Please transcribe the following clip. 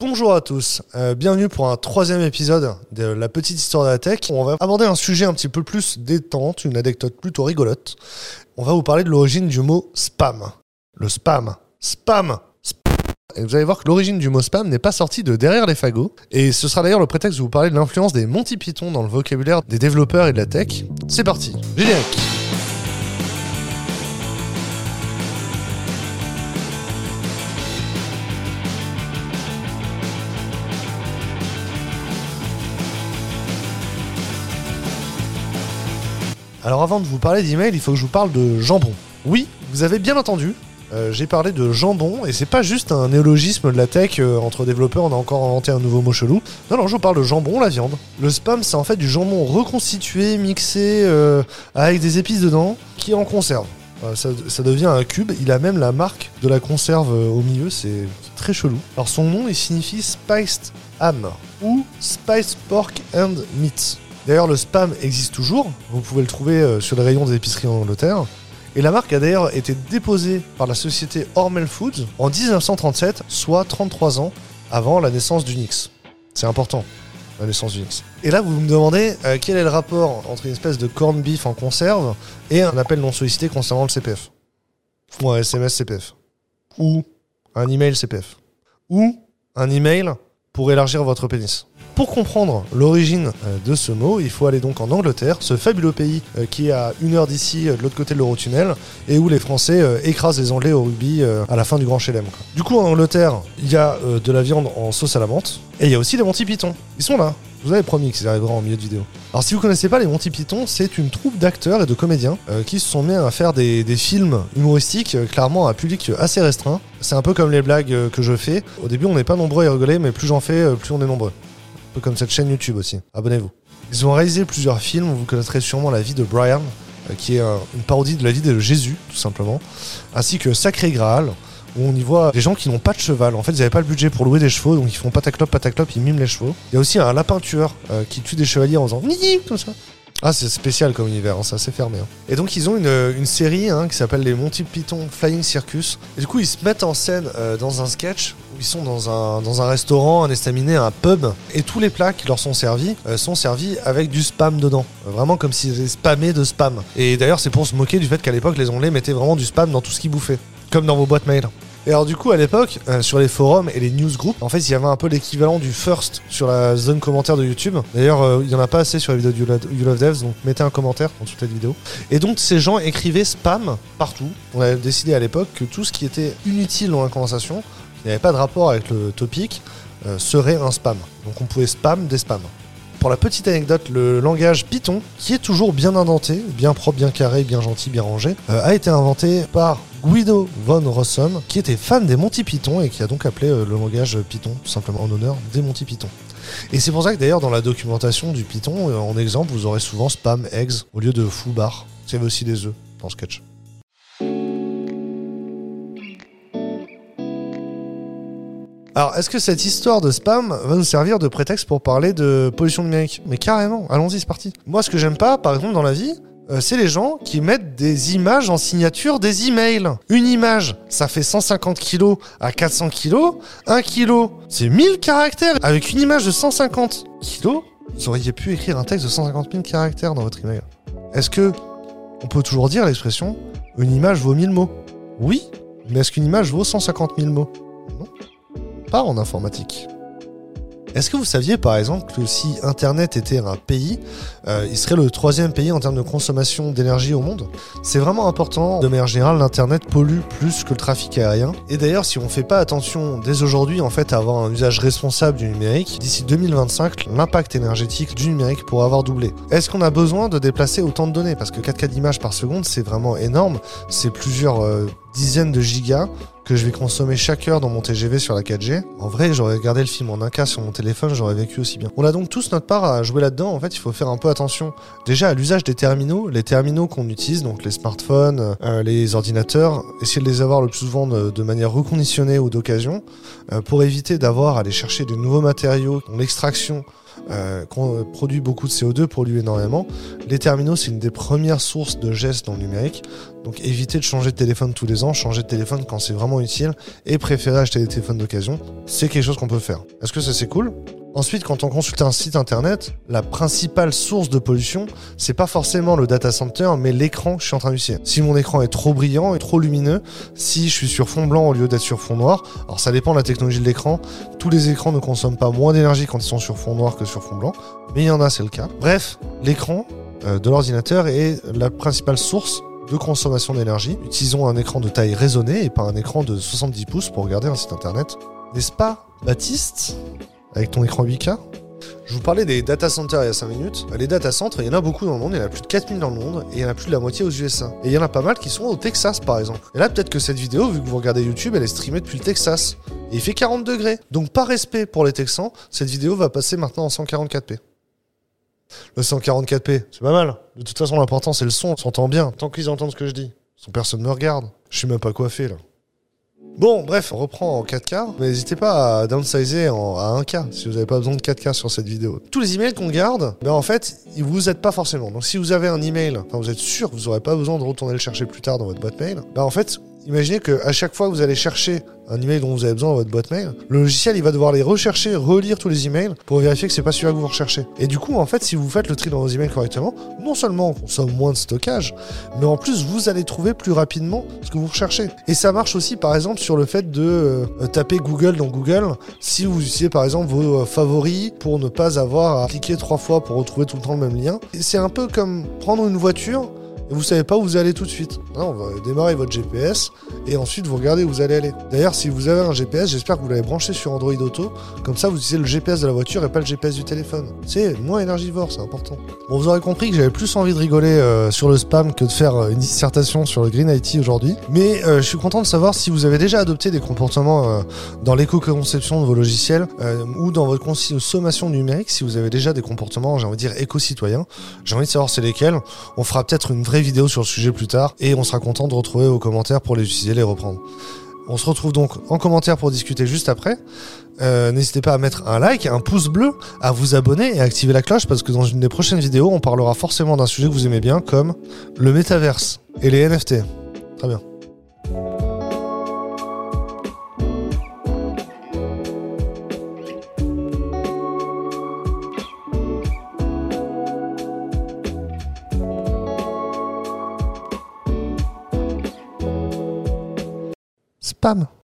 Bonjour à tous, euh, bienvenue pour un troisième épisode de la petite histoire de la tech. On va aborder un sujet un petit peu plus détente, une anecdote plutôt rigolote. On va vous parler de l'origine du mot spam. Le spam. Spam. Et vous allez voir que l'origine du mot spam n'est pas sortie de derrière les fagots. Et ce sera d'ailleurs le prétexte de vous parler de l'influence des Monty Python dans le vocabulaire des développeurs et de la tech. C'est parti. Générique. Alors avant de vous parler d'email, il faut que je vous parle de jambon. Oui, vous avez bien entendu. euh, j'ai parlé de jambon et c'est pas juste un néologisme de la tech euh, entre développeurs, on a encore inventé un nouveau mot chelou. Non, non, je vous parle de jambon, la viande. Le spam, c'est en fait du jambon reconstitué, mixé euh, avec des épices dedans, qui est en conserve. Ça, devient un cube, il a même la marque de la conserve au milieu, c'est très chelou. Alors son nom, il signifie Spiced Ham ou Spiced Pork and Meat. D'ailleurs, le spam existe toujours. Vous pouvez le trouver euh, sur les rayons des épiceries en Angleterre. Et la marque a d'ailleurs été déposée par la société Hormel Foods en 1937, soit 33 ans avant la naissance d'Unix. C'est important, la naissance d'Unix. Et là, vous me demandez euh, quel est le rapport entre une espèce de corned beef en conserve et un appel non sollicité concernant le CPF. Ou un SMS CPF. Ou un email CPF. Ou un email pour élargir votre pénis. Pour comprendre l'origine euh, de ce mot, il faut aller donc en Angleterre, ce fabuleux pays euh, qui est à une heure d'ici, euh, de l'autre côté de l'Eurotunnel, et où les Français écrasent les Anglais au rugby à la fin du Grand Chelem. Du coup, en Angleterre, il y a de la viande en sauce à la menthe, et il y a aussi les Monty Python. Ils sont là. Vous avais promis qu'ils arriveront en milieu de vidéo. Alors si vous connaissez pas les Monty Python, c'est une troupe d'acteurs et de comédiens qui se sont mis à faire des, des films humoristiques, clairement à un public assez restreint. C'est un peu comme les blagues que je fais. Au début, on n'est pas nombreux à rigoler, mais plus j'en fais, plus on est nombreux. Un peu comme cette chaîne YouTube aussi. Abonnez-vous. Ils ont réalisé plusieurs films, vous connaîtrez sûrement la vie de Brian, euh, qui est un- une parodie de la vie de Jésus, tout simplement, ainsi que Sacré Graal, où on y voit des gens qui n'ont pas de cheval. En fait, ils n'avaient pas le budget pour louer des chevaux, donc ils font pataclop, pataclop, ils miment les chevaux. Il y a aussi un lapin tueur euh, qui tue des chevaliers en faisant comme ça. Ah, c'est spécial comme univers, hein, c'est assez fermé. hein. Et donc, ils ont une, une série hein, qui s'appelle les Monty Python Flying Circus. Et du coup, ils se mettent en scène euh, dans un sketch où ils sont dans un, dans un restaurant, un estaminet, un pub. Et tous les plats qui leur sont servis euh, sont servis avec du spam dedans. Euh, vraiment comme s'ils étaient spammés de spam. Et d'ailleurs, c'est pour se moquer du fait qu'à l'époque, les Anglais mettaient vraiment du spam dans tout ce qu'ils bouffaient. Comme dans vos boîtes mail. Et alors du coup à l'époque, euh, sur les forums et les newsgroups, en fait il y avait un peu l'équivalent du first sur la zone commentaire de YouTube. D'ailleurs euh, il y en a pas assez sur les vidéos de You Love- Devs, donc mettez un commentaire dans toute la vidéo. Et donc ces gens écrivaient spam partout. On avait décidé à l'époque que tout ce qui était inutile dans la conversation, qui n'avait pas de rapport avec le topic, euh, serait un spam. Donc on pouvait spam des spams. Pour la petite anecdote, le langage Python, qui est toujours bien indenté, bien propre, bien carré, bien gentil, bien rangé, euh, a été inventé par Guido von Rossum, qui était fan des Monty Python et qui a donc appelé euh, le langage Python, tout simplement en honneur des Monty Python. Et c'est pour ça que d'ailleurs dans la documentation du Python, euh, en exemple, vous aurez souvent spam eggs au lieu de foo bar. Il y avait aussi des œufs dans le sketch. Alors, est-ce que cette histoire de spam va nous servir de prétexte pour parler de pollution numérique? Mais carrément, allons-y, c'est parti. Moi, ce que j'aime pas, par exemple, dans la vie, euh, c'est les gens qui mettent des images en signature des emails. Une image, ça fait 150 kilos à 400 kilos. Un kilo, c'est 1000 caractères. Avec une image de 150 kilos, vous auriez pu écrire un texte de 150 000 caractères dans votre email. Est-ce que on peut toujours dire l'expression une image vaut 1000 mots? Oui, mais est-ce qu'une image vaut 150 000 mots? Non pas en informatique. Est-ce que vous saviez par exemple que si Internet était un pays, euh, il serait le troisième pays en termes de consommation d'énergie au monde? C'est vraiment important. De manière générale, l'Internet pollue plus que le trafic aérien. Et d'ailleurs, si on ne fait pas attention dès aujourd'hui en fait à avoir un usage responsable du numérique, d'ici 2025, l'impact énergétique du numérique pourra avoir doublé. Est-ce qu'on a besoin de déplacer autant de données? Parce que 4K d'images par seconde, c'est vraiment énorme. C'est plusieurs euh, dizaines de gigas que je vais consommer chaque heure dans mon TGV sur la 4G. En vrai, j'aurais regardé le film en 1K sur mon téléphone, j'aurais vécu aussi bien. On a donc tous notre part à jouer là-dedans. En fait, il faut faire un peu attention déjà à l'usage des terminaux. Les terminaux qu'on utilise, donc les smartphones, euh, les ordinateurs, essayer de les avoir le plus souvent de, de manière reconditionnée ou d'occasion euh, pour éviter d'avoir à aller chercher de nouveaux matériaux, dont l'extraction euh, qu'on- produit beaucoup de CO2, pollue énormément. Les terminaux, c'est une des premières sources de gestes dans le numérique. Donc évitez de changer de téléphone tous les ans, changer de téléphone quand c'est vraiment utile et préférez acheter des téléphones d'occasion. C'est quelque chose qu'on peut faire. Est-ce que ça c'est cool? Ensuite, quand on consulte un site internet, la principale source de pollution, c'est pas forcément le data center, mais l'écran que je suis en train d'utiliser. Si mon écran est trop brillant et trop lumineux, si je suis sur fond blanc au lieu d'être sur fond noir, alors ça dépend de la technologie de l'écran. Tous les écrans ne consomment pas moins d'énergie quand ils sont sur fond noir que sur fond blanc, mais il y en a, c'est le cas. Bref, l'écran euh, de l'ordinateur est la principale source de consommation d'énergie. Utilisons un écran de taille raisonnée et pas un écran de 70 pouces pour regarder un site internet. N'est-ce pas, Baptiste? Avec ton écran 8K je vous parlais des data centers il y a 5 minutes. Les data centers, il y en a beaucoup dans le monde, il y en a plus de 4000 dans le monde, et il y en a plus de la moitié aux USA. Et il y en a pas mal qui sont au Texas par exemple. Et là, peut-être que cette vidéo, vu que vous regardez YouTube, elle est streamée depuis le Texas. Et il fait 40 degrés. Donc par respect pour les Texans, cette vidéo va passer maintenant en 144p. Le 144p, c'est pas mal. De toute façon, l'important c'est le son, on s'entend bien. Tant qu'ils entendent ce que je dis. Sans personne me regarde. Je suis même pas coiffé là. Bon, bref, on reprend en 4K. Mais N'hésitez pas à downsizer en- à 1K si vous n'avez pas besoin de 4K sur cette vidéo. Tous les emails qu'on garde, ben en fait, ils vous aident pas forcément. Donc si vous avez un email, enfin vous êtes sûr que vous n'aurez pas besoin de retourner le chercher plus tard dans votre boîte mail, ben en fait, imaginez que à chaque fois que vous allez chercher un email dont vous avez besoin dans votre boîte mail, le logiciel il va devoir les rechercher, relire tous les emails pour vérifier que c'est pas celui-là que vous recherchez. Et du coup, en fait, si vous faites le tri dans vos emails correctement, non seulement on consomme moins de stockage, mais en plus vous allez trouver plus rapidement ce que vous recherchez. Et ça marche aussi par exemple sur le fait de euh, taper Google dans Google si vous utilisez par exemple vos euh, favoris pour ne pas avoir à cliquer trois fois pour retrouver tout le temps le même lien. C'est un peu comme prendre une voiture et vous savez pas où vous allez tout de suite. On va démarrer votre GPS et ensuite vous regardez où vous allez aller. D'ailleurs, si vous avez un GPS, j'espère que vous l'avez branché sur Android Auto. Comme ça, vous utilisez le GPS de la voiture et pas le GPS du téléphone. C'est moins énergivore, c'est important. Bon, vous aurez compris que j'avais plus envie de rigoler euh, sur le spam que de faire euh, une dissertation sur le Green IT aujourd'hui. Mais euh, je suis content de savoir si vous avez déjà adopté des comportements euh, dans l'éco-conception de vos logiciels euh, ou dans votre consommation numérique, si vous avez déjà des comportements, j'ai envie de dire, éco-citoyens. J'ai envie de savoir c'est lesquels. On fera peut-être une vraie vidéo sur le sujet plus tard et on sera content de retrouver vos commentaires pour les utiliser, les reprendre. On se retrouve donc en commentaire pour discuter juste après. Euh, N'hésitez pas à mettre un like, un pouce bleu, à vous abonner et à activer la cloche parce que dans une des prochaines vidéos, on parlera forcément d'un sujet que vous aimez bien comme le métaverse et les NFT. Très bien. Spam.